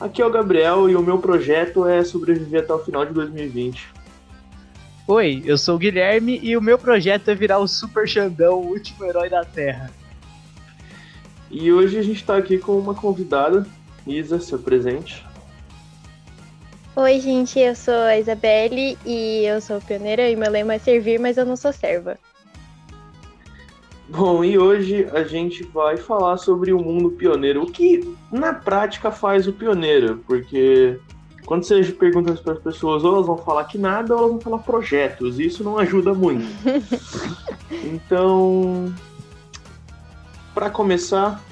Aqui é o Gabriel e o meu projeto é sobreviver até o final de 2020. Oi, eu sou o Guilherme e o meu projeto é virar o Super Xandão, o último herói da Terra. E hoje a gente está aqui com uma convidada, Isa, seu presente. Oi, gente, eu sou a Isabelle e eu sou pioneira e meu lema é servir, mas eu não sou serva. Bom, e hoje a gente vai falar sobre o mundo pioneiro. O que na prática faz o pioneiro? Porque quando você pergunta para as pessoas, ou elas vão falar que nada, ou elas vão falar projetos. E isso não ajuda muito. então, para começar,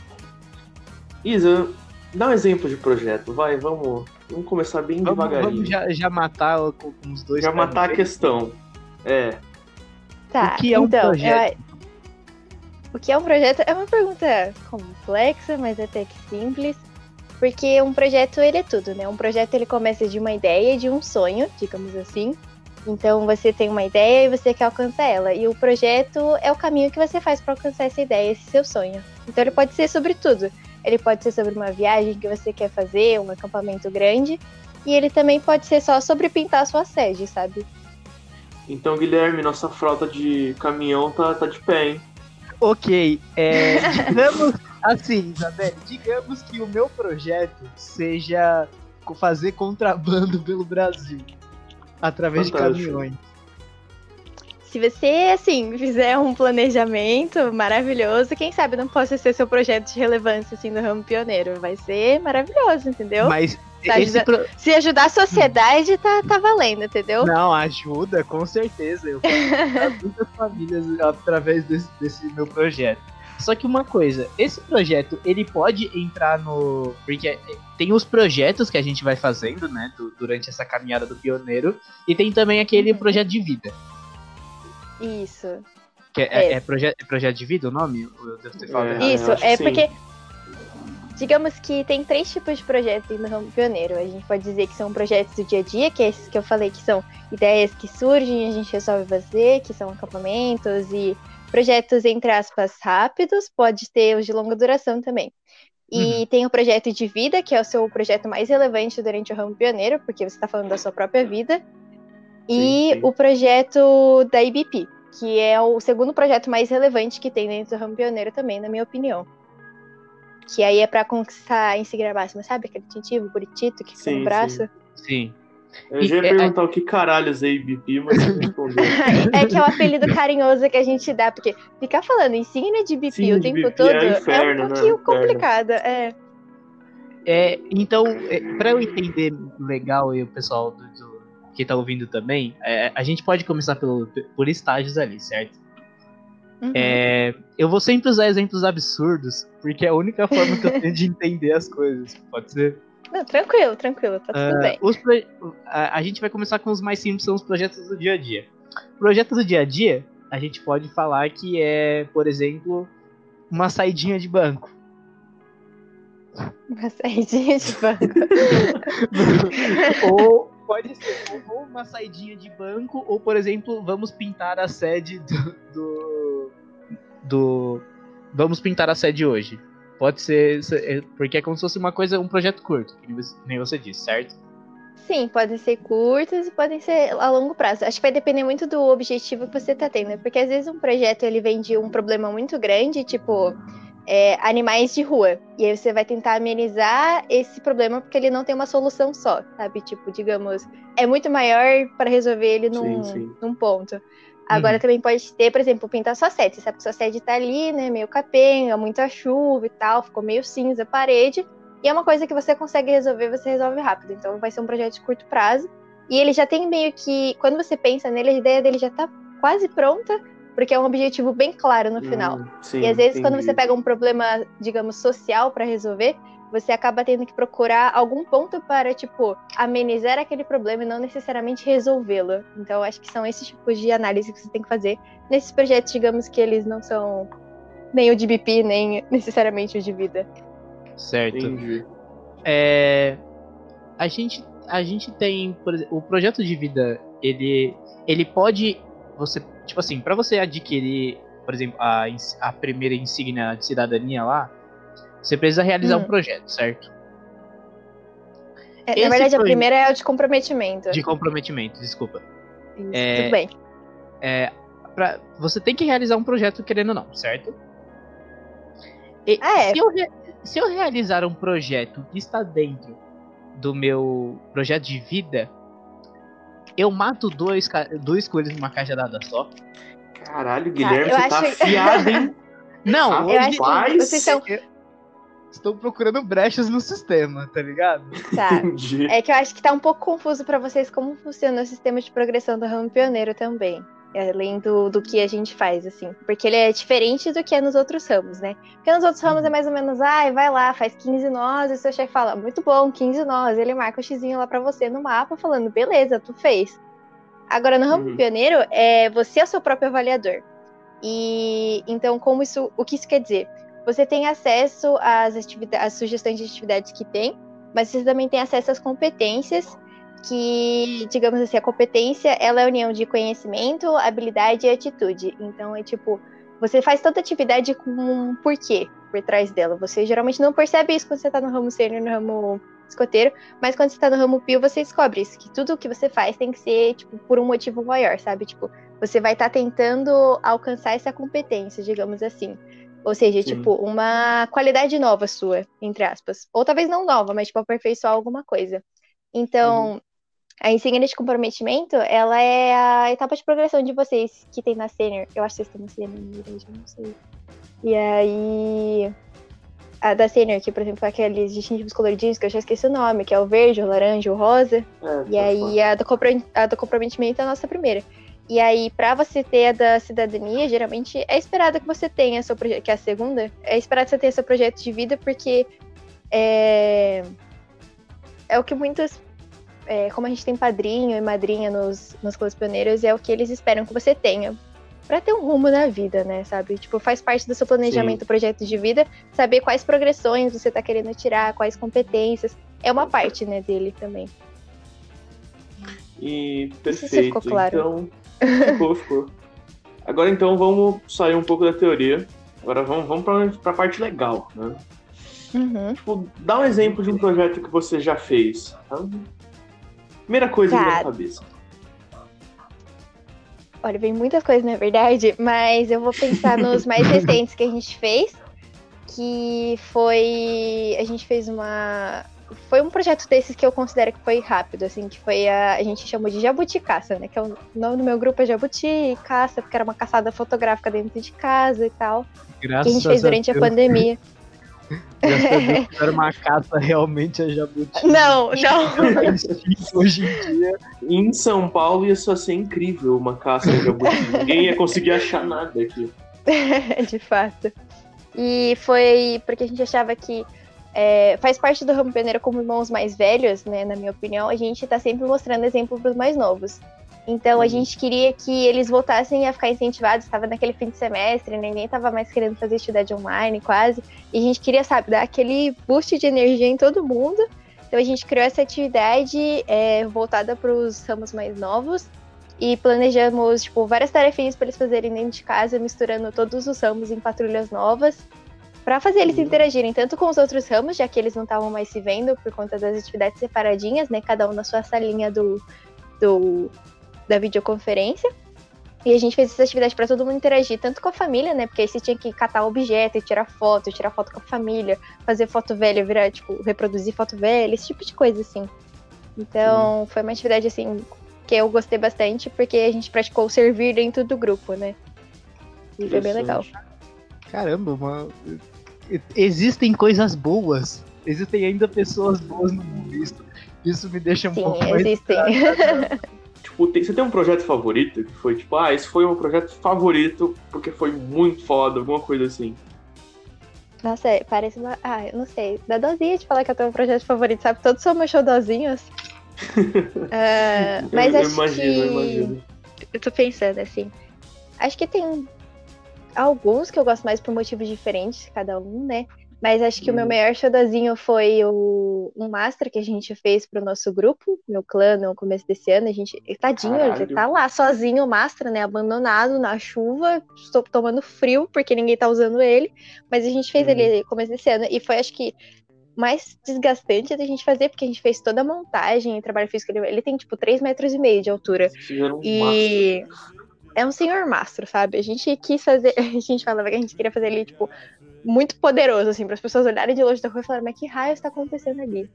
Isa, dá um exemplo de projeto. Vai, vamos, vamos começar bem Vamos, devagarinho. vamos já, já matar com com os dois. Já matar a questão. É. Tá, O que é um então, projeto? eu- o que é um projeto é uma pergunta complexa, mas até que simples. Porque um projeto, ele é tudo, né? Um projeto, ele começa de uma ideia, de um sonho, digamos assim. Então, você tem uma ideia e você quer alcançar ela. E o projeto é o caminho que você faz para alcançar essa ideia, esse seu sonho. Então, ele pode ser sobre tudo. Ele pode ser sobre uma viagem que você quer fazer, um acampamento grande. E ele também pode ser só sobre pintar a sua sede, sabe? Então, Guilherme, nossa frota de caminhão tá, tá de pé, hein? Ok, é, digamos assim, Isabelle, digamos que o meu projeto seja fazer contrabando pelo Brasil através Fantástico. de caminhões. Se você, assim, fizer um planejamento maravilhoso, quem sabe não possa ser seu projeto de relevância, assim, no ramo pioneiro. Vai ser maravilhoso, entendeu? Mas Tá ajuda- pro- Se ajudar a sociedade, tá, tá valendo, entendeu? não ajuda, com certeza. Eu muitas famílias através desse, desse meu projeto. Só que uma coisa, esse projeto ele pode entrar no. Porque tem os projetos que a gente vai fazendo, né, du- durante essa caminhada do pioneiro, e tem também aquele Uhum. projeto de vida. Isso. Que é, é- É. é proje- é projeto de vida o nome? Eu devo ter falado É. errado. eu Isso, é sim. porque. Digamos que tem três tipos de projetos no ramo pioneiro. A gente pode dizer que são projetos do dia a dia, que é esses que eu falei que são ideias que surgem e a gente resolve fazer, que são acampamentos e projetos, entre aspas, rápidos, pode ter os de longa duração também. E tem o projeto de vida, que é o seu projeto mais relevante durante o ramo pioneiro, porque você está falando da sua própria vida. E Sim, sim. o projeto da IBP, que é o segundo projeto mais relevante que tem dentro do ramo pioneiro também, na minha opinião. Que aí é pra conquistar em máxima, sabe? Aquele tintivo, buritito que fica no braço. sim. Sim. Eu já ia E- é- perguntar o que caralhos é IBP, mas você respondeu. é que é o apelido carinhoso que a gente dá, porque ficar falando insígnia de IBP Sim, o tempo IBP todo é inferno, um né? pouquinho Inferno. complicado. É. É, então, é, para eu entender legal e o pessoal do, do- que tá ouvindo também, é, a gente pode começar pelo, por estágios ali, certo? Uhum. É, eu vou sempre usar exemplos absurdos, porque é a única forma que eu tenho de entender as coisas. Pode ser? Não, tranquilo, tranquilo, tá tudo Ah, bem. a, a gente vai começar com os mais simples, são os projetos do dia a dia. Projetos do dia a dia, a gente pode falar que é, por exemplo, uma saidinha de banco. Uma saidinha de banco. ou pode ser ou- uma saidinha de banco, ou por exemplo, vamos pintar a sede do, do, do- Vamos pintar a sede hoje. Pode ser. se- é, Porque é como se fosse uma coisa, um projeto curto, que nem você- disse, certo? Sim, podem ser curtas e podem ser a longo prazo. Acho que vai depender muito do objetivo que você tá tendo. Porque às vezes um projeto ele vem de um problema muito grande, tipo é, animais de rua. E aí você vai tentar amenizar esse problema porque ele não tem uma solução só, sabe? Tipo, digamos, é muito maior para resolver ele num, Sim, sim. num ponto. Agora Uhum. também pode ter, por exemplo, pintar sua sede. Você sabe que sua sede tá ali, né? Meio capenga, muita chuva e tal, ficou meio cinza a parede. E é uma coisa que você consegue resolver, você resolve rápido. Então vai ser um projeto de curto prazo. E ele já tem meio que. Quando você pensa nele, a ideia dele já tá quase pronta, porque é um objetivo bem claro no final. Hum, sim, e às vezes, quando entendi. você pega um problema, digamos, social para resolver, você acaba tendo que procurar algum ponto para, tipo, amenizar aquele problema e não necessariamente resolvê-lo. Então, eu acho que são esses tipos de análise que você tem que fazer nesses projetos, digamos, que eles não são nem o de BP, nem necessariamente o de vida. Certo. Entendi. É, a gente a gente tem, por exemplo, o projeto de vida, ele, ele pode, você, tipo assim, para você adquirir, por exemplo, a, a primeira insígnia de cidadania lá, você precisa realizar hum. um projeto, certo? É, na verdade, a primeira é o de comprometimento. De comprometimento, desculpa. Isso, é, tudo bem. É, pra, você tem que realizar um projeto querendo ou não, certo? E, ah, é. se, eu, se eu realizar um projeto que está dentro do meu projeto de vida, eu mato dois, dois coelhos numa cajadada só. Caralho, Guilherme, ah, você tá afiado, fiado, hein? Não, eu acho que vocês são... Estou procurando brechas no sistema, tá ligado? Tá. Entendi. É que eu acho que tá um pouco confuso para vocês como funciona o sistema de progressão do ramo pioneiro também além do, do que a gente faz, assim. Porque ele é diferente do que é nos outros ramos, né? Porque nos outros ramos é mais ou menos, ai, ah, vai lá, faz 15 nós, e seu chefe fala, muito bom, 15 nós. Ele marca o xizinho lá pra você no mapa, falando, beleza, tu fez. Agora, no ramo uhum. pioneiro, é você é o seu próprio avaliador. E então, como isso, o que isso quer dizer? Você tem acesso às, às sugestões de atividades que tem, mas você também tem acesso às competências que, digamos assim, a competência ela é a união de conhecimento, habilidade e atitude. Então é tipo, você faz toda atividade com um porquê por trás dela. Você geralmente não percebe isso quando você está no ramo sênior, no ramo escoteiro, mas quando você está no ramo pio, você descobre isso, que tudo o que você faz tem que ser, tipo, por um motivo maior, sabe? Tipo, você vai estar tá tentando alcançar essa competência, digamos assim. Ou seja, Sim. tipo, uma qualidade nova sua, entre aspas. Ou talvez não nova, mas, tipo, aperfeiçoar alguma coisa. Então, uhum. A insígnia de comprometimento, ela é a etapa de progressão de vocês que tem na sênior. Eu acho que vocês estão na sênior, na verdade, não sei. E aí, a da sênior, que, por exemplo, é aqueles distintivos coloridinhos, que eu já esqueci o nome, que é o verde, o laranja, o rosa. É, e aí, a do, a do comprometimento é a nossa primeira. E aí, para você ter a da cidadania, geralmente é esperado que você tenha seu projeto, que é a segunda, é esperado que você tenha seu projeto de vida, porque é, é o que muitas é, como a gente tem padrinho e madrinha nos, nos clubes pioneiros, é o que eles esperam que você tenha para ter um rumo na vida, né, sabe? Tipo, faz parte do seu planejamento, Sim. projeto de vida, saber quais progressões você tá querendo tirar, quais competências. É uma parte, né, dele também. E perfeito. Se ficou claro. Então, ficou, ficou. Agora então vamos sair um pouco da teoria. Agora vamos, vamos para a parte legal, né? Uhum. Tipo, dá um exemplo de um projeto que você já fez. Tá? Primeira coisa Cara, na cabeça. Olha, vem muitas coisas, na verdade, mas eu vou pensar nos mais recentes que a gente fez. Que foi. A gente fez uma. Foi um projeto desses que eu considero que foi rápido, assim, que foi a. A gente chamou de Jabuti Caça, né? Que é o nome do meu grupo é Jabuti Caça, porque era uma caçada fotográfica dentro de casa e tal. Graças que a gente fez durante a, a pandemia. Era uma caça realmente a jabuti. Não, não. Hoje em dia. Em São Paulo ia só ser incrível uma caça a jabuti. Ninguém ia conseguir achar nada aqui. De fato. E foi porque a gente achava que é, faz parte do ramo pioneiro como irmãos mais velhos, né? Na minha opinião, a gente tá sempre mostrando exemplo para os mais novos. Então a uhum. gente queria que eles voltassem a ficar incentivados, estava naquele fim de semestre, ninguém estava mais querendo fazer atividade online quase, e a gente queria, sabe, dar aquele boost de energia em todo mundo. Então a gente criou essa atividade é, voltada para os ramos mais novos e planejamos tipo várias tarefinhas para eles fazerem dentro de casa, misturando todos os ramos em patrulhas novas, para fazer eles uhum. interagirem tanto com os outros ramos, já que eles não estavam mais se vendo por conta das atividades separadinhas, né, cada um na sua salinha do, do da videoconferência. E a gente fez essa atividade para todo mundo interagir, tanto com a família, né? Porque aí você tinha que catar objeto e tirar foto, tirar foto com a família, fazer foto velha, virar, tipo, reproduzir foto velha, esse tipo de coisa, assim. Então, Sim. foi uma atividade, assim, que eu gostei bastante, porque a gente praticou o servir dentro do grupo, né? E foi bem legal. Caramba, uma... existem coisas boas. Existem ainda pessoas boas no mundo. Isso, isso me deixa um Sim, pouco existem. mais. Tipo, tem, você tem um projeto favorito que foi tipo, ah, esse foi um projeto favorito porque foi muito foda, alguma coisa assim. Nossa, é, parece uma. Ah, eu não sei. Dá dozinha de falar que eu tenho um projeto favorito, sabe? Todos são meus showdozinhos. uh, mas eu, acho eu imagino, que. Eu imagino. Eu tô pensando assim. Acho que tem alguns que eu gosto mais por motivos diferentes, cada um, né? Mas acho que o meu Hum. maior xodozinho foi o, um master que a gente fez pro nosso grupo, meu clã, no começo desse ano. A gente, tadinho, Caralho. ele tá lá sozinho, o master, né? Abandonado na chuva, estou tomando frio porque ninguém tá usando ele. Mas a gente fez Uhum. ele no começo desse ano e foi, acho que, mais desgastante da gente fazer, porque a gente fez toda a montagem e trabalho físico. Ele, ele tem, tipo, 3 metros e meio de altura. Um E é um senhor mastro, sabe? A gente quis fazer. A gente falava que a gente queria fazer ele, tipo, muito poderoso, assim, para as pessoas olharem de longe da rua e falarem, mas que raio está acontecendo ali?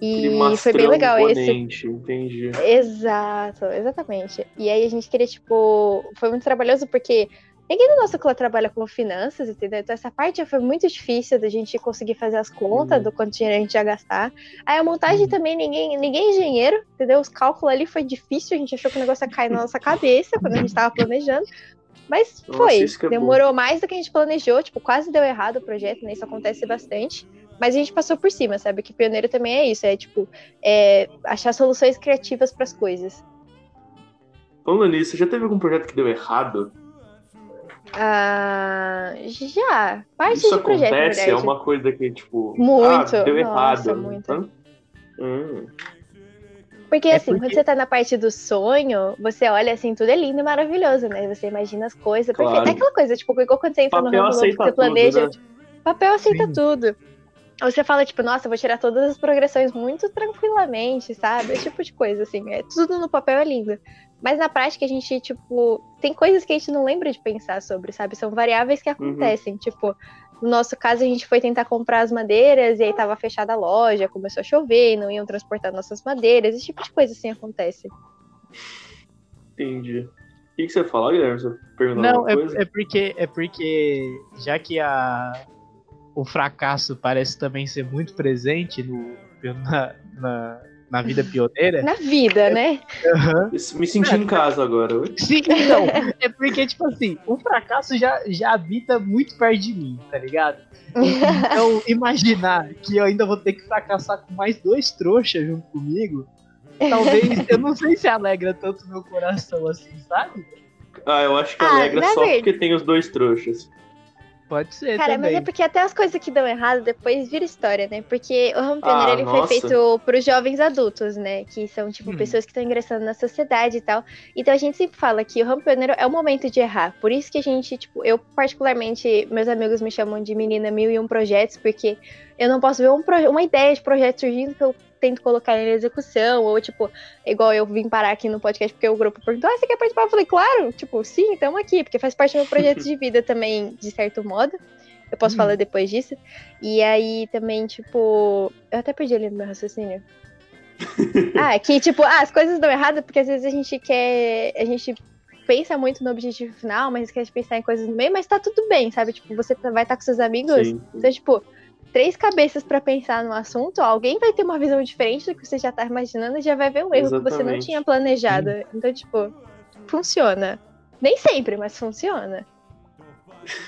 E foi bem legal esse. Entendi. Exato, exatamente. E aí a gente queria, tipo, foi muito trabalhoso porque ninguém do nosso clã trabalha com finanças, entendeu? Então essa parte já foi muito difícil da gente conseguir fazer as contas Uhum. do quanto dinheiro a gente ia gastar. Aí a montagem Uhum. também, ninguém, ninguém é engenheiro, entendeu? Os cálculos ali foi difícil, a gente achou que o negócio ia cair na nossa cabeça quando a gente tava planejando. Mas foi, é demorou mais do que a gente planejou, tipo, quase deu errado o projeto, né? Isso acontece bastante. Mas a gente passou por cima, sabe? Que pioneiro também é isso, é tipo, é achar soluções criativas para as coisas. Falando nisso, já teve algum projeto que deu errado? Ah, já. Parte Isso de projeto, acontece? É uma coisa que, tipo. Muito. Ah, deu Nossa, errado. muito. Hum, Porque É assim, porque- quando você tá na parte do sonho, você olha assim, tudo é lindo e maravilhoso, né? Você imagina as coisas Claro. perfeitas. É aquela coisa, tipo, igual quando você entra no Papel ramo novo que você tudo, planeja, né? tipo, papel aceita Sim. tudo. Ou você fala, tipo, nossa, vou tirar todas as progressões muito tranquilamente, sabe? Esse tipo de coisa, assim. É, tudo no papel é lindo. Mas na prática a gente, tipo, tem coisas que a gente não lembra de pensar sobre, sabe? São variáveis Uhum. que acontecem. Tipo, no nosso caso, a gente foi tentar comprar as madeiras e aí tava fechada a loja, começou a chover, e não iam transportar nossas madeiras. Esse tipo de coisa, assim, acontece. entendi. O que, que você fala, Guilherme? Você perguntou Não, alguma coisa? é, é porque é porque já que a o fracasso parece também ser muito presente no na, na, na vida pioneira. Na vida, né? Aham. Eu Me senti em casa agora. Sim, então, é porque, tipo assim, o fracasso já, já habita muito perto de mim, tá ligado? Então, imaginar que eu ainda vou ter que fracassar com mais dois trouxas junto comigo, talvez, eu não sei se alegra tanto meu coração assim, sabe? Ah, eu acho que Ah, alegra só verdade- porque tem os dois trouxas. Pode ser Cara, mas também. é porque até as coisas que dão errado depois vira história, né? Porque o Ramo Pioneiro Ah, ele nossa. foi feito pros jovens adultos, né? Que são, tipo, Hum. pessoas que estão ingressando na sociedade e tal. Então a gente sempre fala que o Ramo Pioneiro é o momento de errar. Por isso que a gente, tipo, eu particularmente, meus amigos me chamam de menina mil e um projetos, porque eu não posso ver um uma ideia de projeto surgindo que eu tento colocar em execução, ou tipo, igual eu vim parar aqui no podcast porque o grupo perguntou, ah, você quer participar? Eu falei, claro, tipo, sim, estamos aqui, porque faz parte do meu projeto de vida também, de certo modo. Eu posso Hum. falar depois disso. E aí também, tipo. Eu até perdi ali no meu raciocínio. ah, que, tipo, ah, as coisas dão errado porque às vezes a gente quer. A gente pensa muito no objetivo final, mas esquece de pensar em coisas no meio, mas tá tudo bem, sabe? Tipo, você tá- vai estar com seus amigos. Sim. Então, tipo, três cabeças pra pensar no assunto, alguém vai ter uma visão diferente do que você já tá imaginando e já vai ver um erro que você não Exatamente. tinha planejado. Então, tipo, funciona. Nem sempre, mas funciona.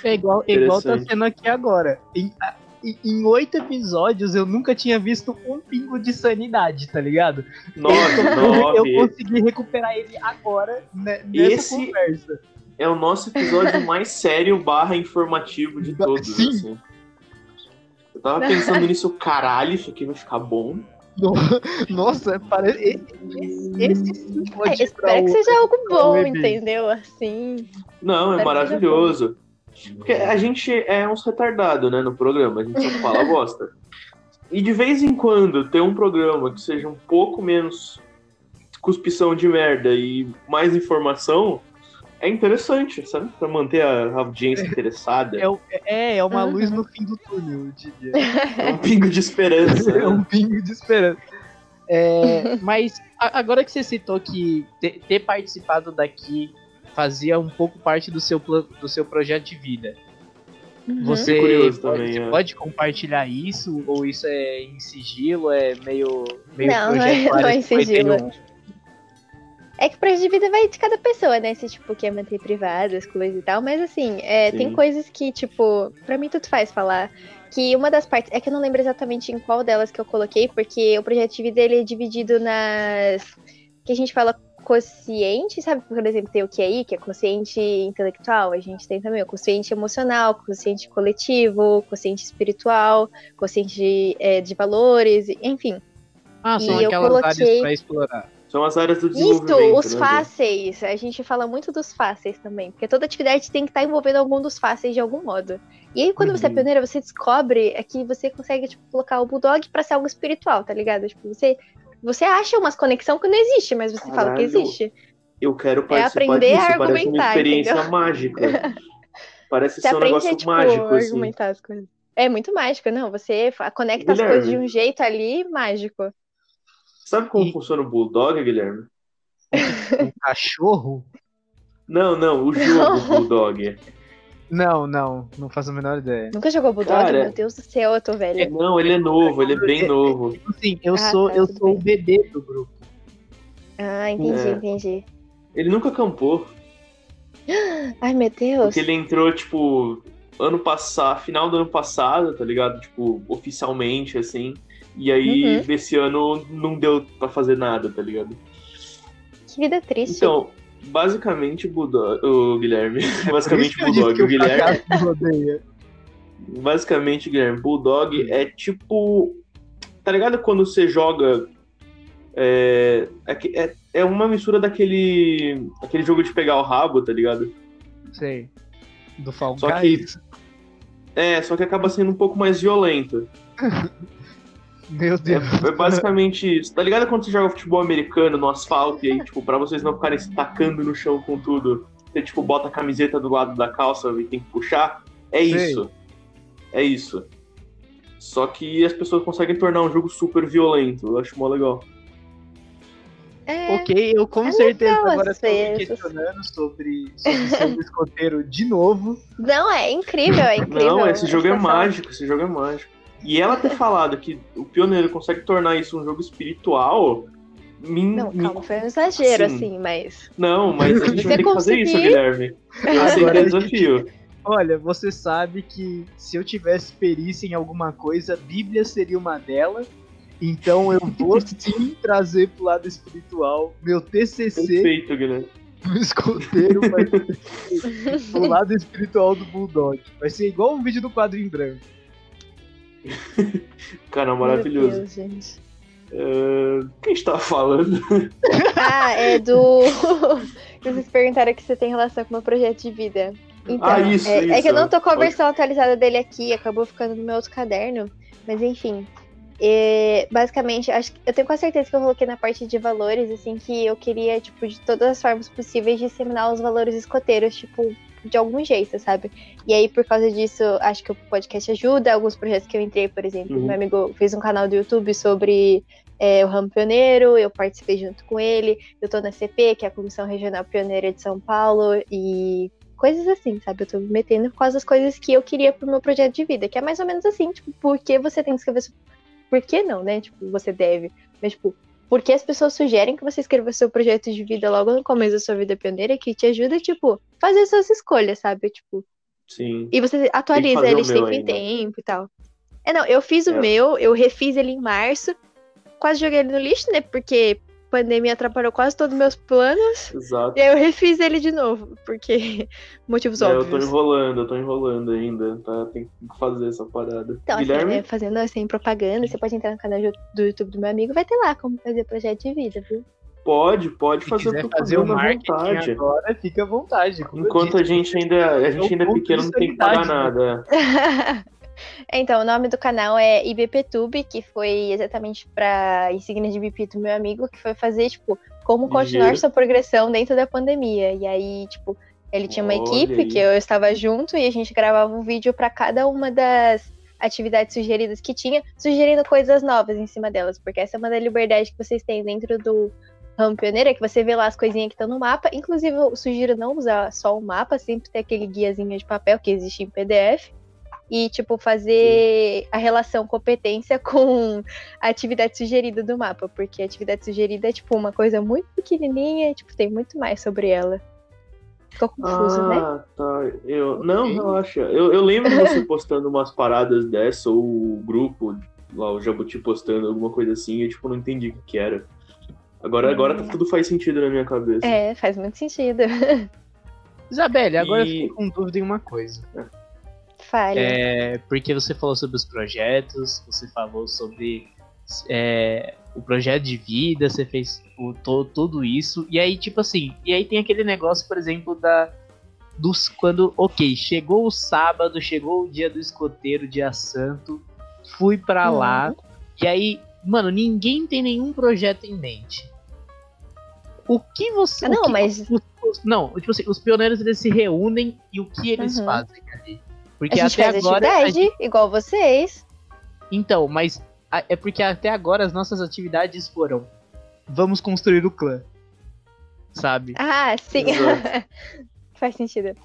É igual, é igual tá sendo aqui agora. Em, oito episódios eu nunca tinha visto um pingo de sanidade, tá ligado? Nove, Eu, eu consegui recuperar ele agora né, nessa Esse- conversa. É o nosso episódio mais sério barra informativo de todos. Sim. assim. Eu tava pensando nisso, caralho, isso aqui vai ficar bom. No- Nossa, parece. Esse, esse sim pode É, ir pra espero que seja algo bom, entendeu? Assim. Não, é maravilhoso. Porque a gente é uns retardados, né, no programa. A gente só fala bosta. E de vez em quando ter um programa que seja um pouco menos cuspição de merda e mais informação é interessante, sabe? Pra manter a audiência interessada. É, é, é uma Uhum. luz no fim do túnel, eu diria. É um pingo de esperança. É né? um pingo de esperança. É, mas a- agora que você citou que te- ter participado daqui fazia um pouco parte do seu, pla- do seu projeto de vida. Uhum. Você, Fiquei curioso pode, também, você é. pode compartilhar isso? Ou isso é em sigilo? É meio, meio Não, não projeto é- não é em sigilo. 51? É que o projeto de vida vai de cada pessoa, né? Se, tipo, quer manter privado as coisas e tal. Mas, assim, é, tem coisas que, tipo, pra mim tudo faz falar. Que uma das partes... É que eu não lembro exatamente em qual delas que eu coloquei, porque o projeto de vida, ele é dividido nas... Que a gente fala consciente, sabe? Por exemplo, tem o QI, que é consciente intelectual, a gente tem também o consciente emocional, consciente coletivo, consciente espiritual, consciente é, de valores, enfim. Ah, são E eu aquelas coloquei- áreas pra explorar. São as áreas do Isso, desenvolvimento. os né, fáceis. A gente fala muito dos fáceis também, porque toda atividade tem que estar envolvendo algum dos fáceis de algum modo. E aí, quando você é Uhum. pioneira, você descobre é que você consegue, tipo, colocar o Bulldog pra ser algo espiritual, tá ligado? Tipo, você, você acha umas conexão que não existe, mas você fala que Caralho. existe. Eu quero participar É aprender a disso, parece uma argumentar, experiência entendeu? mágica. Parece Você ser um negócio a, tipo, mágico, assim. argumentar. É muito mágico, não. Você conecta as Guilherme. coisas de um jeito ali mágico. Sabe como E- funciona o Bulldog, Guilherme? Um cachorro? Não, não, o jogo Bulldog. Não, não, não faço a menor ideia. Nunca jogou Bulldog? Cara, Meu Deus do céu, eu tô velha. Não, ele é novo, ele é bem novo. Tipo assim, eu Ah, sou, tá, eu sou o bebê do grupo. Ah, entendi, É. entendi. Ele nunca campou, Ai, meu Deus. porque ele entrou, tipo, ano passado, final do ano passado, tá ligado? Tipo, oficialmente, assim. E aí, Uhum. desse ano, não deu pra fazer nada, tá ligado? Que vida triste. Então, basicamente, o Bulldog, o Guilherme, basicamente eu Bulldog, o Guilherme, basicamente, Guilherme, Bulldog é tipo, tá ligado quando você joga, é, é, é, é uma mistura daquele, aquele jogo de pegar o rabo, tá ligado? Sei. Do Fall Só que-. É, só que acaba sendo um pouco mais violento. Meu Deus. É, é basicamente isso. Tá ligado quando você joga futebol americano no asfalto e aí, tipo, pra vocês não ficarem se tacando no chão com tudo, você, tipo, bota a camiseta do lado da calça e tem que puxar? É Sei. isso. É isso. Só que as pessoas conseguem tornar um jogo super violento. Eu acho mó legal. É, Ok, eu com É certeza agora estou me questionando sobre, sobre ser um escoteiro de novo. Não, é incrível, é incrível. Não, esse jogo é mágico, esse jogo é mágico. E ela ter falado que o pioneiro consegue tornar isso um jogo espiritual. Me, Não, me- calma, foi um exagero, Sim. assim, mas. Não, mas a gente vai ter que fazer isso, Guilherme. Agora é desafio. Olha, você sabe que se eu tivesse perícia em alguma coisa, Bíblia seria uma delas. Então eu vou sim trazer pro lado espiritual. Meu TCC Perfeito, Guilherme. no escoteiro vai ser o lado espiritual do Bulldog. Vai ser igual um vídeo do quadro em branco. Cara, Meu maravilhoso. Deus, gente. É, Quem estava falando? Ah, é do. vocês perguntaram que você tem relação com o meu projeto de vida. Então, Ah, isso, é, é que eu isso. não tô com a Pode- versão atualizada dele aqui, acabou ficando no meu outro caderno. Mas enfim. é, basicamente, acho que eu tenho quase certeza que eu coloquei na parte de valores, assim, que eu queria, tipo, de todas as formas possíveis, disseminar os valores escoteiros, tipo, de algum jeito, sabe? E aí, por causa disso, acho que o podcast ajuda. Alguns projetos que eu entrei, por exemplo, Uhum. meu amigo fez um canal do YouTube sobre é, o ramo pioneiro, eu participei junto com ele. Eu tô na CP, que é a Comissão Regional Pioneira de São Paulo, e coisas assim, sabe? Eu tô me metendo com as coisas que eu queria pro meu projeto de vida, que é mais ou menos assim, tipo, por que você tem que escrever. Por que não, né? Tipo, você deve. Mas, tipo, por que as pessoas sugerem que você escreva seu projeto de vida logo no começo da sua vida pioneira, que te ajuda, tipo, fazer suas escolhas, sabe? Tipo, Sim. e você atualiza o ele de tempo em tempo e tal. É, não, eu fiz o É. meu, eu refiz ele em março, quase joguei ele no lixo, né? Porque pandemia atrapalhou quase todos os meus planos. Exato. E aí eu refiz ele de novo, porque motivos É, eu tô óbvios. enrolando, eu tô enrolando ainda, tá? Tem que fazer essa parada. Então, assim, Guilherme? né, fazendo assim, propaganda, você pode entrar no canal do- YouTube do meu amigo, vai ter lá como fazer projeto de vida, viu? Pode, pode Se fazer quiser fazer o propaganda à marketing vontade. agora, fica à vontade. Enquanto a gente ainda, a gente É ainda é pequeno, não tem que pagar nada. então, o nome do canal é IBPTube, que foi exatamente pra insígnia de BP do meu amigo, que foi fazer, tipo, como continuar Ligeiro. sua progressão dentro da pandemia. E aí, tipo, ele tinha uma Olha equipe aí. que eu estava junto e a gente gravava um vídeo pra cada uma das atividades sugeridas que tinha, sugerindo coisas novas em cima delas, porque essa é uma da liberdade que vocês têm dentro do ramo pioneiro, é que você vê lá as coisinhas que estão no mapa. Inclusive, eu sugiro não usar só o mapa, sempre ter aquele guiazinho de papel que existe em PDF. E, tipo, fazer a relação competência com a atividade sugerida do mapa. Porque a atividade sugerida é, tipo, uma coisa muito pequenininha e, tipo, tem muito mais sobre ela. Ficou confuso, né? ah, tá. Eu, não, relaxa. Eu, eu lembro você postando umas paradas dessa, ou o grupo, lá, o Jabuti postando alguma coisa assim, e eu, tipo, não entendi o que que era. Agora, agora tá tudo faz sentido na minha cabeça. É, faz muito sentido. Isabelle, agora E- eu fiquei com dúvida em uma coisa. Falha. É, porque você falou sobre os projetos, você falou sobre é, o projeto de vida, você fez o, to, tudo isso. E aí, tipo assim, e aí tem aquele negócio, por exemplo, da. Dos, quando, ok, chegou o sábado, chegou o dia do escoteiro, dia santo, fui pra Uhum. lá, e aí, mano, ninguém tem nenhum projeto em mente. O que você. Ah, não, que- mas- os- os- não, tipo assim, os pioneiros eles se reúnem e o que eles Uhum. fazem ali? A Porque gente até faz agora. a atividade, igual vocês. então, mas a- é porque até agora as nossas atividades foram vamos construir o clã. Sabe? Ah, sim. Faz sentido.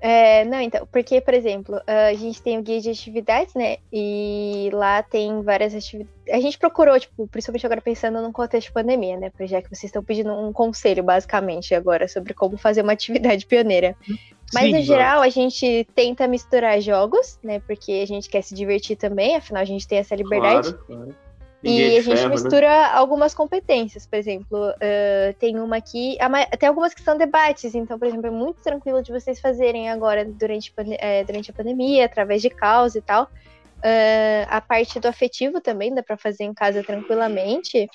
É, não, então, porque, por exemplo, a gente tem o guia de atividades, né? E lá tem várias atividades. A gente procurou, tipo, principalmente agora pensando num contexto de pandemia, né? Porque Já que vocês estão pedindo um conselho, basicamente, agora, sobre como fazer uma atividade pioneira. Mas, Sim, no geral, a gente tenta misturar jogos, né? Porque a gente quer se divertir também, afinal, a gente tem essa liberdade. Claro, claro. Ninguém é E a gente ferro, né? mistura algumas competências, por exemplo, ah, tem uma aqui, tem algumas que são debates, então, por exemplo, é muito tranquilo de vocês fazerem agora durante, eh, durante a pandemia, através de caos e tal. Ah, a parte do afetivo também dá pra fazer em casa tranquilamente.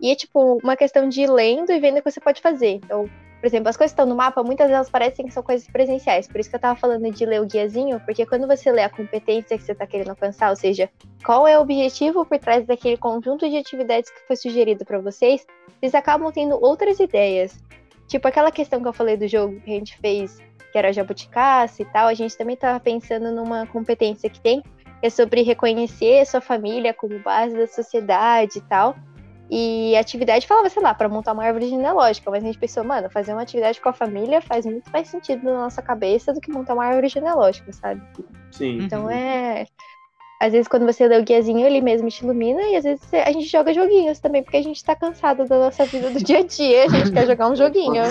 E é tipo uma questão de ir lendo e vendo o que você pode fazer. Então, por exemplo, as coisas que estão no mapa, muitas delas parecem que são coisas presenciais. Por isso que eu tava falando de ler o guiazinho, porque quando você lê a competência que você tá querendo alcançar, ou seja, qual é o objetivo por trás daquele conjunto de atividades que foi sugerido para vocês, vocês acabam tendo outras ideias. Tipo aquela questão que eu falei do jogo que a gente fez, que era jabuticaça e tal, a gente também tava pensando numa competência que tem, que é sobre reconhecer sua família como base da sociedade e tal. E a atividade falava, sei lá, para montar uma árvore genealógica, mas a gente pensou, mano, fazer uma atividade com a família faz muito mais sentido na nossa cabeça do que montar uma árvore genealógica, sabe? Sim. Então Uhum. é. Às vezes, quando você lê o guiazinho, ele mesmo te ilumina, e às vezes a gente joga joguinhos também, porque a gente tá cansado da nossa vida do dia a dia, a gente quer jogar um joguinho.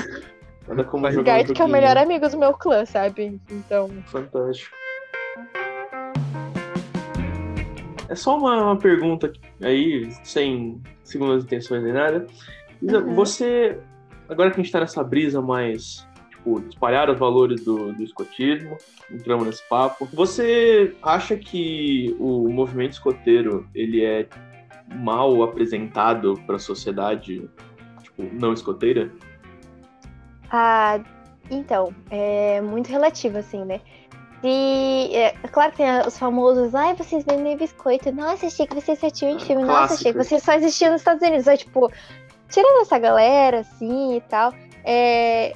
Mas jogar um que é o melhor amigo do meu clã, sabe? Então. Fantástico. É só uma, uma pergunta aí, sem segundas intenções nem nada. Uhum. Você, agora que a gente tá nessa brisa mais, tipo, espalhar os valores do, do escotismo, entramos nesse papo, você acha que o movimento escoteiro, ele é mal apresentado para a sociedade, tipo, não escoteira? Ah, então, é muito relativo, assim, né? Se, é, claro que tem os famosos, ai, vocês vendem biscoito, nossa, achei que você só tinha em filme, nossa, achei que Clássicos. você só existia nos Estados Unidos. Aí, tipo, tirando essa galera, assim, e tal, é,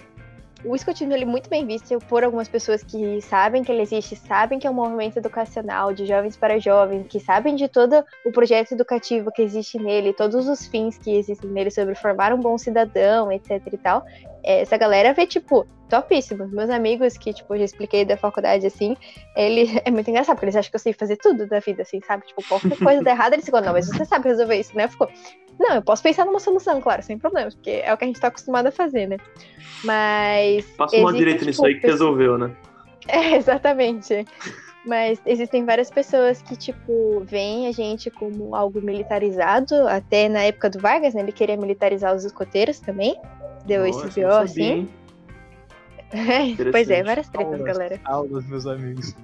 o escotismo ele é muito bem visto por algumas pessoas que sabem que ele existe, sabem que é um movimento educacional de jovens para jovens, que sabem de todo o projeto educativo que existe nele, todos os fins que existem nele sobre formar um bom cidadão, etc e tal. É, essa galera vê, tipo, topíssimo. Meus amigos, que, tipo, já expliquei da faculdade, assim, ele é muito engraçado, porque eles acham que eu sei fazer tudo da vida, assim, sabe? Tipo, qualquer coisa dá errado, eles ficam, não, mas você sabe resolver isso, né? Ficou, não, eu posso pensar numa solução, claro, sem problemas, porque é o que a gente tá acostumado a fazer, né? Mas. Passa uma direita nisso tipo, aí que resolveu, né? é, exatamente. Mas existem várias pessoas que, tipo, veem a gente como algo militarizado. Até na época do Vargas, né? Ele queria militarizar os escoteiros também. Deu Nossa, esse BO, assim. pois é, várias tretas, Aulas. galera. Aulas, meus amigos.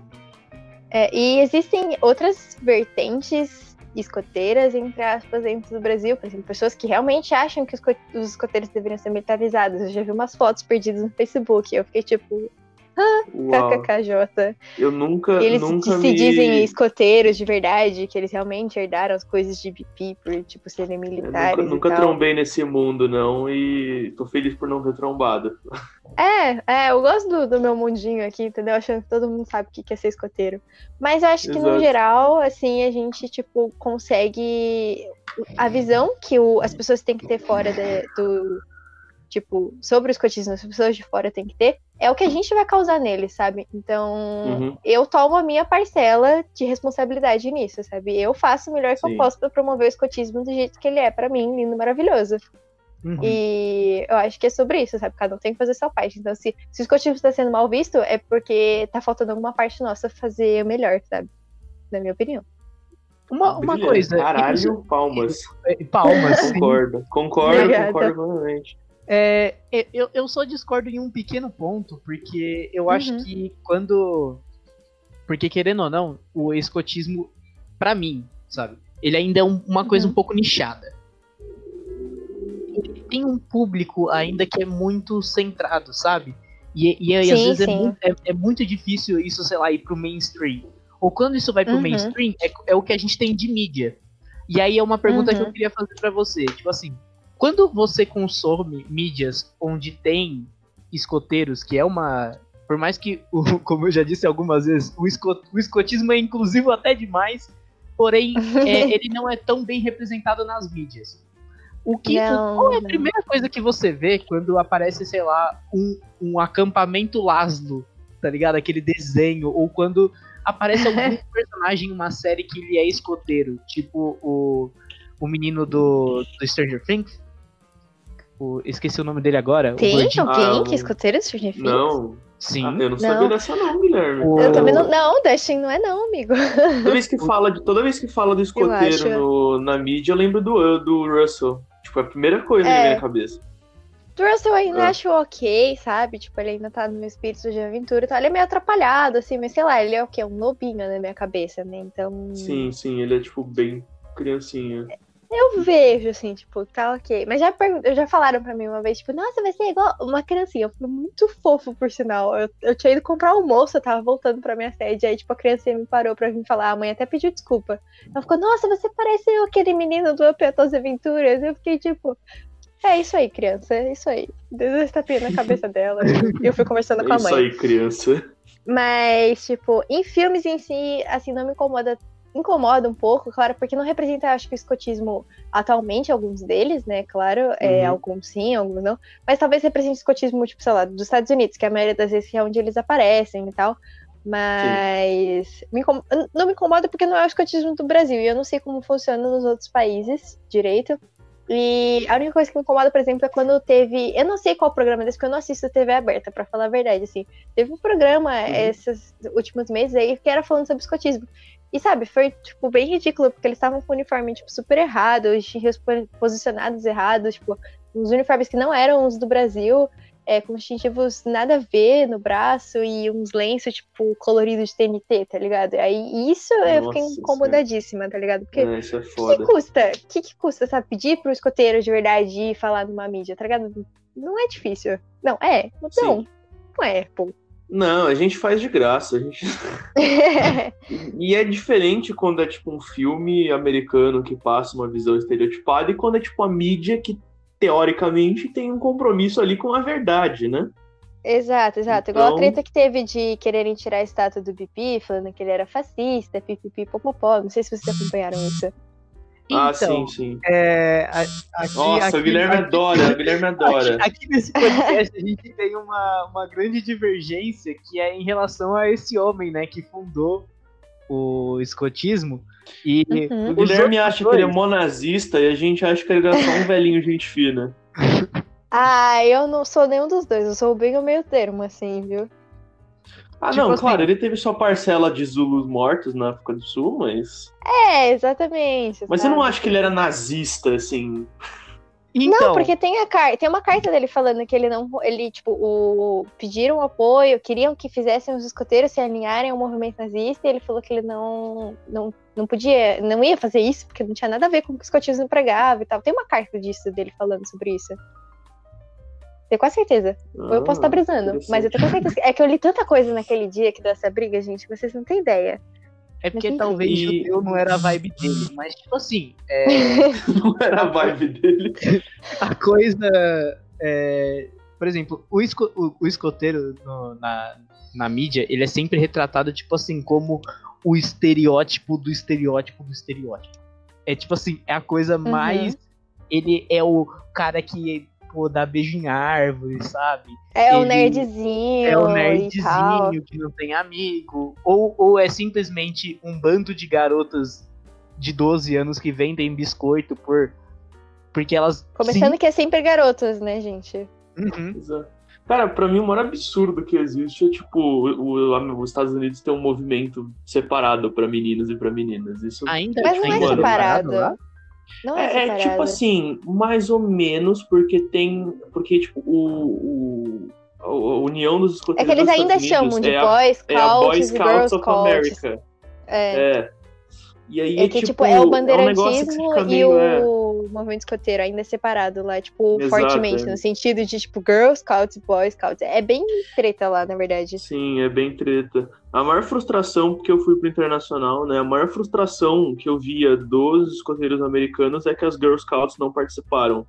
É, e existem outras vertentes escoteiras, entre aspas, dentro do Brasil. Por exemplo, pessoas que realmente acham que os, co- os escoteiros deveriam ser militarizados. Eu já vi umas fotos perdidas no Facebook. Eu fiquei tipo. Kkkj. Eu nunca, Eles nunca se me... dizem escoteiros de verdade, que eles realmente herdaram as coisas de BP por, tipo, serem Eu militares nunca, nunca tal. trombei nesse mundo, não, e tô feliz por não ter trombado. É, é, eu gosto do, do meu mundinho aqui, entendeu? Achando que todo mundo sabe o que é ser escoteiro. Mas eu acho que, no Exato. geral, assim, a gente, tipo, consegue... A visão que o- as pessoas têm que ter fora de- do... Tipo, sobre o escotismo, as pessoas de fora têm que ter, é o que a gente vai causar neles, sabe? Então, Uhum. eu tomo a minha parcela de responsabilidade nisso, sabe? Eu faço o melhor que Sim. eu posso pra promover o escotismo do jeito que ele é pra mim, lindo, maravilhoso. Uhum. E eu acho que é sobre isso, sabe? Cada um tem que fazer sua parte. Então, se, se o escotismo está sendo mal visto, é porque tá faltando alguma parte nossa fazer o melhor, sabe? Na minha opinião. Uma, uma Brilhante. coisa. Caralho, palmas. é, palmas. Concordo. Concordo, Obrigada. concordo plenamente. É, é, eu, eu só discordo em um pequeno ponto, porque eu acho Uhum. que quando. Porque querendo ou não, o escotismo, pra mim, sabe? Ele ainda é um- uma coisa Uhum. um pouco nichada. Ele tem um público ainda que é muito centrado, sabe? E, e aí, às vezes é muito, é, é muito difícil isso, sei lá, ir pro mainstream. Ou quando isso vai pro Uhum. mainstream, é, é o que a gente tem de mídia. E aí é uma pergunta que eu Uhum. queria fazer pra você. Tipo assim, quando você consome mídias onde tem escoteiros, que é uma. Por mais que, o- como eu já disse algumas vezes, o, esco- o escotismo é inclusivo até demais, porém é, ele não é tão bem representado nas mídias. O que, Não, qual é a primeira coisa que você vê quando aparece, sei lá, um, um acampamento Laszlo, tá ligado? Aquele desenho, ou quando aparece algum personagem em uma série que ele é escoteiro, tipo o, o menino do, do Stranger Things. O- esqueci o nome dele agora. Tem alguém Ah, que é escuteiro Stranger Things? Não, Sim. Ah, eu não Não. sabia dessa não, Guilherme. O- Eu também não. Não, não é não, amigo. Toda vez que fala, de, toda vez que fala do acho. escoteiro no- na mídia, eu lembro do, do Russell. Tipo, é a primeira coisa que É. vem na cabeça. Do Russell eu ainda Ah. acho ok, sabe? Tipo, ele ainda tá no meu espírito de aventura e tal. Ele é meio atrapalhado, assim, mas sei lá, ele é o quê? Um lobinho na minha cabeça, né? Então. Sim, sim, ele é tipo bem criancinha. Eu vejo, assim, tipo, tá ok. Mas já, já falaram pra mim uma vez, tipo, nossa, vai ser igual uma criancinha. Eu fui muito fofo, por sinal. Eu, eu tinha ido comprar almoço, eu tava voltando pra minha sede. Aí, tipo, a criancinha me parou pra vir falar. A mãe até pediu desculpa. Ela ficou, nossa, você parece aquele menino do Up As Aventuras. Eu fiquei, tipo, é isso aí, criança, é isso aí. Deu esse tapinha na cabeça dela. E eu fui conversando com É a isso mãe. aí, criança. Mas, tipo, em filmes em si, assim, não me incomoda. Incomoda um pouco, claro, porque não representa, acho que, o escotismo atualmente, alguns deles, né? Claro, é, Uhum. alguns sim, alguns não. Mas talvez represente o escotismo, tipo, sei lá, dos Estados Unidos, que a maioria das vezes é onde eles aparecem e tal. Mas me incom- não me incomoda porque não é o escotismo do Brasil. E eu não sei como funciona nos outros países direito. E a única coisa que me incomoda, por exemplo, é quando teve. Eu não sei qual programa desse, porque eu não assisto TV aberta, pra falar a verdade, assim. Teve um programa esses últimos meses aí que era falando sobre escotismo. E sabe, foi, tipo, bem ridículo, porque eles estavam com o uniforme, tipo, super errado, posicionados errados, tipo, uns uniformes que não eram os do Brasil, é, com distintivos nada a ver no braço e uns lenços, tipo, coloridos de TNT, tá ligado? Aí isso eu fiquei Nossa incomodadíssima, tá ligado? Porque É, isso é o que, foda. custa? O que, que custa, sabe? Pedir pro escoteiro de verdade ir falar numa mídia, tá ligado? Não é difícil. Não, é. Não, Sim. não é, pô. Não, a gente faz de graça. A gente... E é diferente quando é tipo um filme americano que passa uma visão estereotipada e quando é tipo a mídia que teoricamente tem um compromisso ali com a verdade, né? exato, exato. Igual a Então- treta que teve de quererem tirar a estátua do Bipi, falando que ele era fascista, pipipi, popopó. Não sei se vocês acompanharam isso. Ah, Então, sim, sim. é, aqui, Nossa, aqui, o Guilherme aqui- adora, o Guilherme adora. Aqui, aqui nesse podcast a gente tem uma, uma grande divergência que é em relação a esse homem, né, que fundou o escotismo. E Uhum. O Guilherme acha que ele é dois- monazista e a gente acha que ele é só um velhinho gente fina. Ah, eu não sou nenhum dos dois. Eu sou bem o meio termo, assim, viu? Ah, Tipo não, assim- claro, ele teve sua parcela de Zulus mortos na África do Sul, mas. É, exatamente. Mas eu não sabe? acho que ele era nazista, assim. Então, Não, porque tem a carta, tem uma carta dele falando que ele não, ele tipo, o, pediram apoio, queriam que fizessem os escoteiros se alinharem ao movimento nazista, e ele falou que ele não, não, não podia, não ia fazer isso porque não tinha nada a ver com o que os escotismo pregava e tal. Tem uma carta disso dele falando sobre isso. Tenho quase certeza. Ou eu posso estar Ah, brisando, mas eu tenho quase certeza. É que eu li tanta coisa naquele dia que deu essa briga, gente, vocês não têm ideia. é porque Mas talvez enfim. judeu não era a vibe dele. Mas, tipo assim, é, Não era a vibe dele. a coisa. é, por exemplo, o, esco- o- o escoteiro no- na, na mídia, ele é sempre retratado, tipo assim, como o estereótipo do estereótipo do estereótipo. É tipo assim, é a coisa mais. Ele é o cara que, pô, dá beijo em árvore, sabe? É o Ele- nerdzinho. É o nerdzinho que não tem amigo. Ou, ou é simplesmente um bando de garotas de 12 anos que vendem biscoito por. Porque elas. Começando que é sempre garotos, né, gente? Uhum. Exato. Cara, pra mim o maior absurdo que existe é, tipo, o, o- os Estados Unidos ter um movimento separado pra meninos e pra meninas. Isso Ainda Mas não é ainda separado. Não é, É, é tipo assim, mais ou menos, porque tem. Porque, tipo, o. o a União dos É Escoteiros que eles ainda Unidos chamam de é a, Boy é a Boy Scouts e Scouts of Scouts. America. É. É. E aí, É que, tipo, é o um bandeirantismo fica e meio, é, o movimento escoteiro ainda é separado lá, tipo, Exato, fortemente, é. no sentido de, tipo, Girl Scouts Boy Scouts. É bem treta lá, na verdade. Sim, é bem treta. A maior frustração, porque eu fui pro internacional, né? A maior frustração que eu via dos escoteiros americanos é que as Girl Scouts não participaram.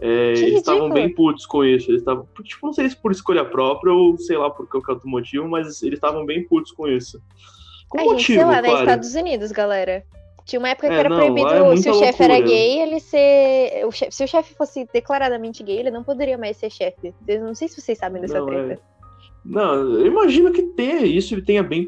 É, eles estavam bem putos com isso. Eles estavam, tipo, não sei se por escolha própria ou sei lá por qualquer outro motivo, mas eles estavam bem putos com isso. Com gente, motivo, sei lá, claro. Estados Unidos, galera. Tinha uma época que É, era não, proibido, é se o chefe era gay, ele ser. o chefe- se o chefe fosse declaradamente gay, ele não poderia mais ser chefe. Eu não sei se vocês sabem dessa Não, treta. é. Não, eu imagino que tenha isso e tenha bem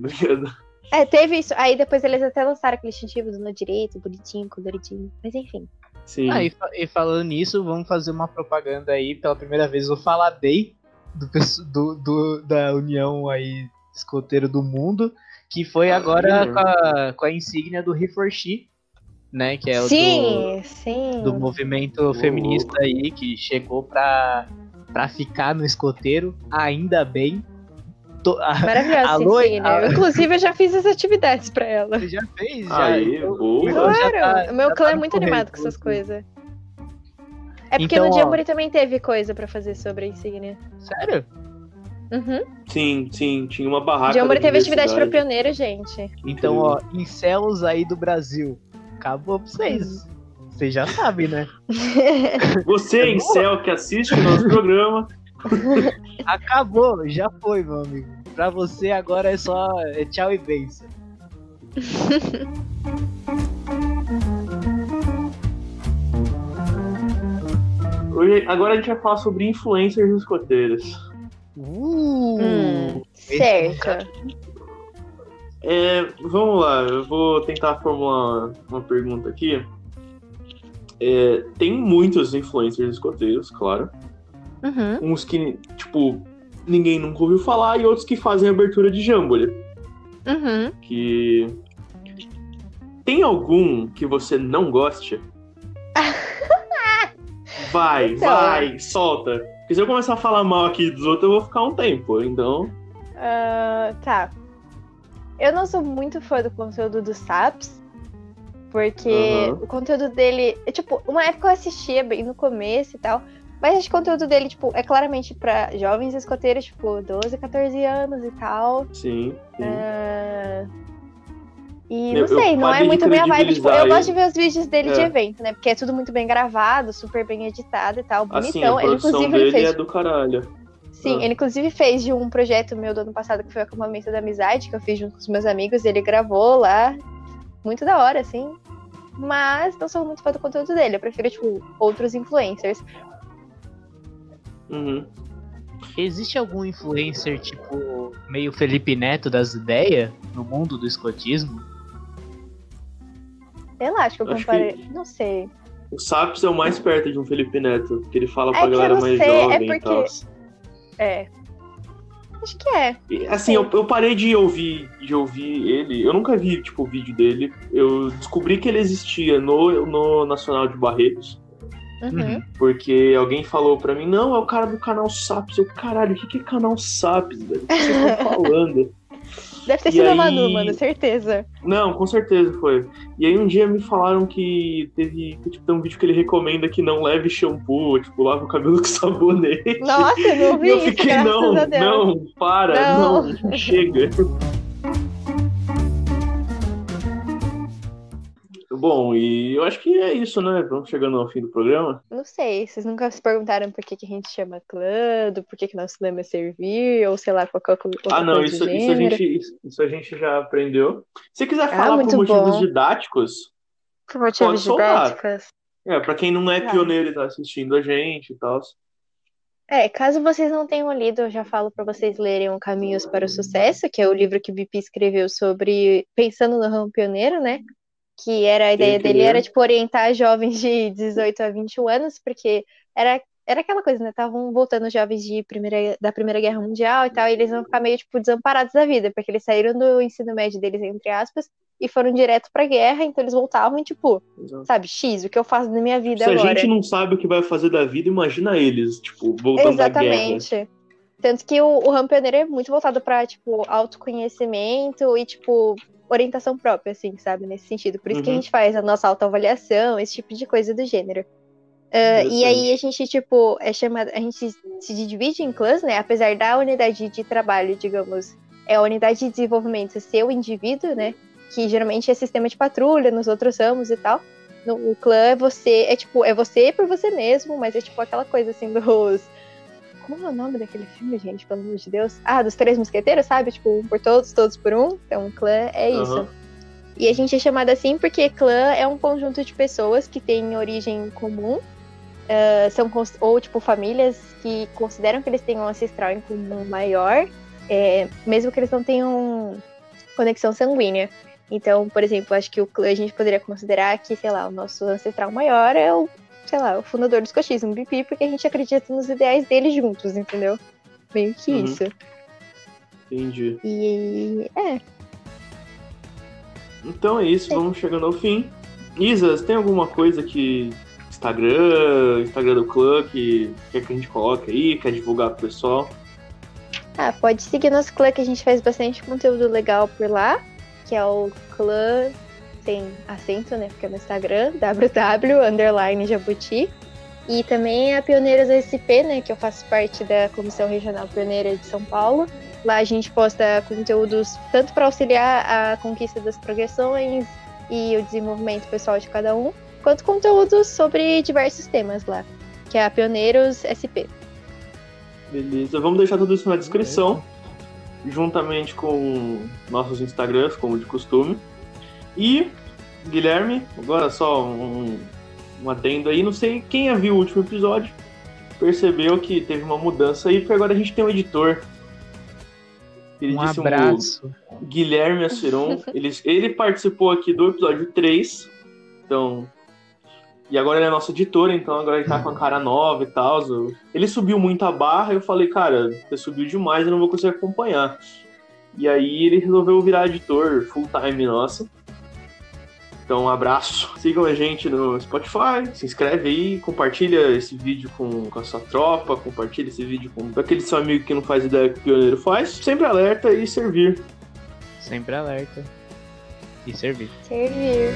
tá ligado? É, teve isso. Aí depois eles até lançaram aquele distintivo do no direito, bonitinho, coloridinho. Mas enfim. Sim. Ah, e, e falando nisso, vamos fazer uma propaganda aí. Pela primeira vez eu faladei do, do, do- da União aí Escoteiro do Mundo, que foi Ah, agora com a, com a insígnia do He4She, né? Que é o do, sim, sim. do movimento feminista aí, que chegou pra, pra ficar no escoteiro, ainda bem. To- a- Maravilhosa Alô, a- Eu, Inclusive, eu já fiz as atividades pra ela. Você já fez? Já, Aí, então- boa. já Claro, tá- o meu já clã tá é muito correto, animado com essas coisas. É porque Então, no ó. Jamboree também teve coisa pra fazer sobre a insígnia. Sério? Uhum. Sim, sim, tinha uma barraca. Da teve atividade pra universidade. pioneiro, gente. Então, ó, incels aí do Brasil. Acabou pra vocês. Vocês já sabem, né? Você, em céu, que assiste o nosso programa, Acabou, já foi, meu amigo. Pra você agora é só é tchau e benção. hoje, agora a gente vai falar sobre influencers escoteiros. Uh, Hum, esse certo. É, vamos lá, eu vou tentar formular uma, uma pergunta aqui. É, tem muitos influencers escoteiros, claro. Uhum. Uns que, tipo, ninguém nunca ouviu falar e outros que fazem abertura de Jamboree. Uhum. Que. Tem algum que você não goste? Vai, Então. vai, solta. Porque se eu começar a falar mal aqui dos outros, eu vou ficar um tempo. Então. Ah, tá. Eu não sou muito fã do conteúdo do Saps, porque Aham. o conteúdo dele. é, Tipo, uma época eu assistia bem no começo e tal. Mas o conteúdo dele, tipo, é claramente pra jovens escoteiros, tipo, 12, 14 anos e tal. Sim. sim. Ah, E Eu- não sei, eu não é de muito minha vibe. Tipo, eu gosto de ver os vídeos dele de É. evento, né? Porque é tudo muito bem gravado, super bem editado e tal, Assim, bonitão. a ele, inclusive, ele fez. é do caralho. Sim, Ah. ele inclusive fez de um projeto meu do ano passado, que foi o acampamento da amizade, que eu fiz junto com os meus amigos. Ele gravou lá. Muito da hora, assim. Mas não sou muito fã do conteúdo dele. Eu prefiro, tipo, outros influencers. Uhum. Existe algum influencer, tipo, meio Felipe Neto das ideias no mundo do escotismo? Sei lá, acho que eu comparei. Não sei. O Saps é o mais perto de um Felipe Neto, que ele fala É pra que eu galera mais sei, é jovem e porque- tal. É. Acho que é. E, Assim, eu, eu parei de ouvir, de ouvir ele. Eu nunca vi, tipo, o vídeo dele. Eu descobri que ele existia no, no Nacional de Barretos. Uhum. Porque alguém falou pra mim, não, é o cara do canal Saps. Eu, caralho, o que, que é canal Saps, velho? O que vocês estão falando? Deve ter E sido a aí- Manu, mano, certeza. Não, com certeza foi. E aí um dia me falaram que teve que, tipo, tem um vídeo que ele recomenda que não leve shampoo, tipo, lave o cabelo com sabonete. Nossa, eu não E vi eu isso, fiquei, não, a não, para, Não. não, chega. Bom, e eu acho que é isso, né? Vamos chegando ao fim do programa. Não sei, vocês nunca se perguntaram por que, que a gente chama clã, do por que, que nosso lema é servir, ou sei lá, qualquer co- outra ah, não, isso, isso, a gente, isso, isso a gente já aprendeu. Se quiser Ah, falar por muito motivos bom. didáticos, Por motivos pode soltar. didáticos. é, pra quem não é pioneiro e tá assistindo a gente e tal. É, caso vocês não tenham lido, eu já falo para vocês lerem o Caminhos para o Sucesso, que é o livro que o BP escreveu sobre pensando no ramo pioneiro, né? Que era a ideia dele era tipo orientar jovens de 18 a 21 anos, porque era era aquela coisa, né? Estavam voltando jovens de primeira, da Primeira Guerra Mundial e tal, e eles vão ficar meio, tipo, desamparados da vida, porque eles saíram do ensino médio deles, entre aspas, e foram direto pra guerra, então eles voltavam e, tipo, Exato. sabe, X, o que eu faço da minha vida Se a agora. gente não sabe o que vai fazer da vida, imagina eles, tipo, voltando da guerra. Exatamente. Tanto que o, o Ramo Pioneiro é muito voltado pra, tipo, autoconhecimento e, tipo, orientação própria, assim, sabe? Nesse sentido. Por isso que a Uhum. gente faz a nossa autoavaliação, esse tipo de coisa do gênero. Ah, e aí a gente, tipo, é chamado. A gente se divide em clãs, né? Apesar da unidade de trabalho, digamos, é a unidade de desenvolvimento ser o indivíduo, né? Que geralmente é sistema de patrulha nos outros ramos e tal. No o clã é você, é tipo, é você por você mesmo, mas é tipo aquela coisa assim dos. Como é o nome daquele filme, gente? Pelo amor de Deus. Ah, dos Três Mosqueteiros, sabe? Tipo, um por todos, todos por um. Então, clã é isso. E a gente é chamado assim porque clã é um conjunto de pessoas que têm origem comum, ah, são ou tipo famílias que consideram que eles têm um ancestral em comum maior, é, mesmo que eles não tenham conexão sanguínea. Então, por exemplo, acho que o clã a gente poderia considerar que, sei lá, o nosso ancestral maior é o, sei lá, o fundador do escotismo, BP, porque a gente acredita nos ideais dele juntos, entendeu? Meio que Uhum. isso. Entendi. E é, Então é isso, vamos chegando ao fim. Isas, tem alguma coisa que. Instagram, Instagram do clã, que quer que a gente coloque aí, quer divulgar pro pessoal? Ah, pode seguir nosso clã que a gente faz bastante conteúdo legal por lá, que é o clã tem acento, né? Porque é no Instagram, www underline jabuti. E também a Pioneiras SP, né? Que eu faço parte da Comissão Regional Pioneira de São Paulo. Lá a gente posta conteúdos tanto para auxiliar a conquista das progressões e o desenvolvimento pessoal de cada um, quanto conteúdos sobre diversos temas lá, que é a Pioneiros SP. Beleza, vamos deixar tudo isso na descrição, juntamente com nossos Instagrams, como de costume. E, Guilherme, agora só um, um adendo aí, não sei quem já viu o último episódio, percebeu que teve uma mudança aí, porque agora a gente tem um editor. Um Queridíssimo abraço. Guilherme Aciron, ele, ele participou aqui do episódio 3, então. E agora ele é nosso editor, então agora ele tá com a cara nova e tal. Ele subiu muito a barra, eu falei, cara, você subiu demais, eu não vou conseguir acompanhar. E aí ele resolveu virar editor full time nosso. Então, um abraço. Sigam a gente no Spotify, se inscreve aí, compartilha esse vídeo com, com a sua tropa, compartilha esse vídeo com aquele seu amigo que não faz ideia que o pioneiro faz. Sempre alerta e servir. Sempre alerta. E servir. Servir.